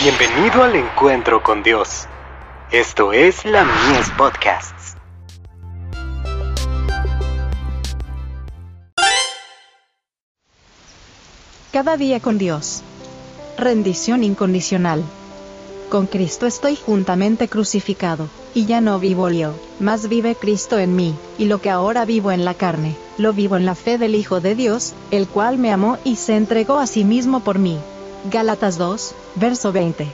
Bienvenido al encuentro con Dios. Esto es la Mies Podcasts. Cada día con Dios. Rendición incondicional. Con Cristo estoy juntamente crucificado, y ya no vivo yo, mas vive Cristo en mí, y lo que ahora vivo en la carne, lo vivo en la fe del Hijo de Dios, el cual me amó y se entregó a sí mismo por mí. Gálatas 2, verso 20.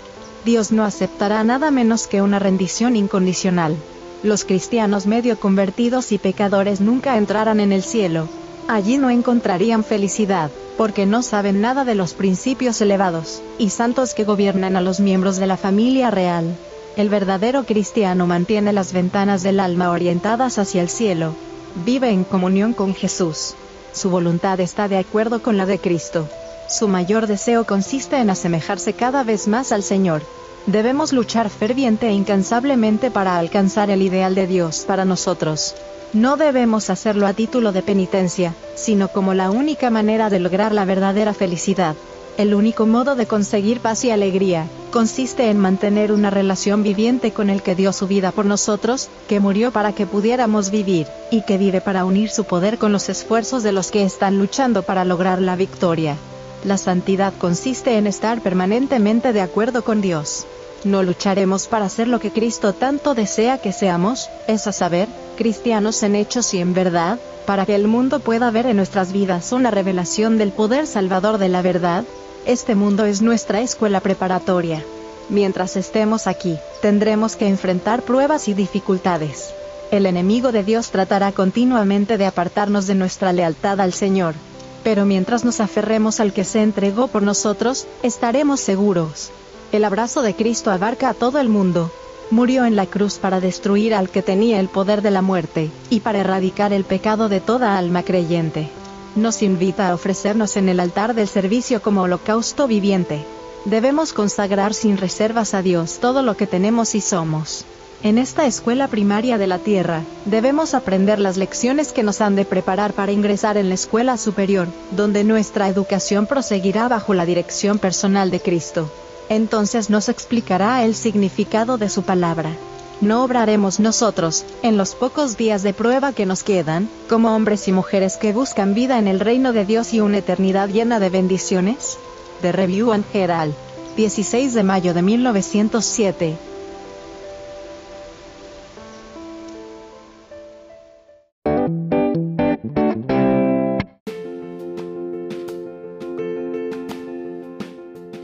Dios no aceptará nada menos que una rendición incondicional. Los cristianos medio convertidos y pecadores nunca entrarán en el cielo. Allí no encontrarían felicidad, porque no saben nada de los principios elevados y santos que gobiernan a los miembros de la familia real. El verdadero cristiano mantiene las ventanas del alma orientadas hacia el cielo. Vive en comunión con Jesús. Su voluntad está de acuerdo con la de Cristo. Su mayor deseo consiste en asemejarse cada vez más al Señor. Debemos luchar ferviente e incansablemente para alcanzar el ideal de Dios para nosotros. No debemos hacerlo a título de penitencia, sino como la única manera de lograr la verdadera felicidad. El único modo de conseguir paz y alegría, consiste en mantener una relación viviente con el que dio su vida por nosotros, que murió para que pudiéramos vivir, y que vive para unir su poder con los esfuerzos de los que están luchando para lograr la victoria. La santidad consiste en estar permanentemente de acuerdo con Dios. No lucharemos para ser lo que Cristo tanto desea que seamos, es a saber, cristianos en hechos y en verdad, para que el mundo pueda ver en nuestras vidas una revelación del poder salvador de la verdad. Este mundo es nuestra escuela preparatoria. Mientras estemos aquí, tendremos que enfrentar pruebas y dificultades. El enemigo de Dios tratará continuamente de apartarnos de nuestra lealtad al Señor, pero mientras nos aferremos al que se entregó por nosotros, estaremos seguros. El abrazo de Cristo abarca a todo el mundo. Murió en la cruz para destruir al que tenía el poder de la muerte, y para erradicar el pecado de toda alma creyente. Nos invita a ofrecernos en el altar del servicio como holocausto viviente. Debemos consagrar sin reservas a Dios todo lo que tenemos y somos. En esta escuela primaria de la Tierra, debemos aprender las lecciones que nos han de preparar para ingresar en la escuela superior, donde nuestra educación proseguirá bajo la dirección personal de Cristo. Entonces nos explicará el significado de su palabra. ¿No obraremos nosotros, en los pocos días de prueba que nos quedan, como hombres y mujeres que buscan vida en el reino de Dios y una eternidad llena de bendiciones? The Review and Herald, 16 de mayo de 1907.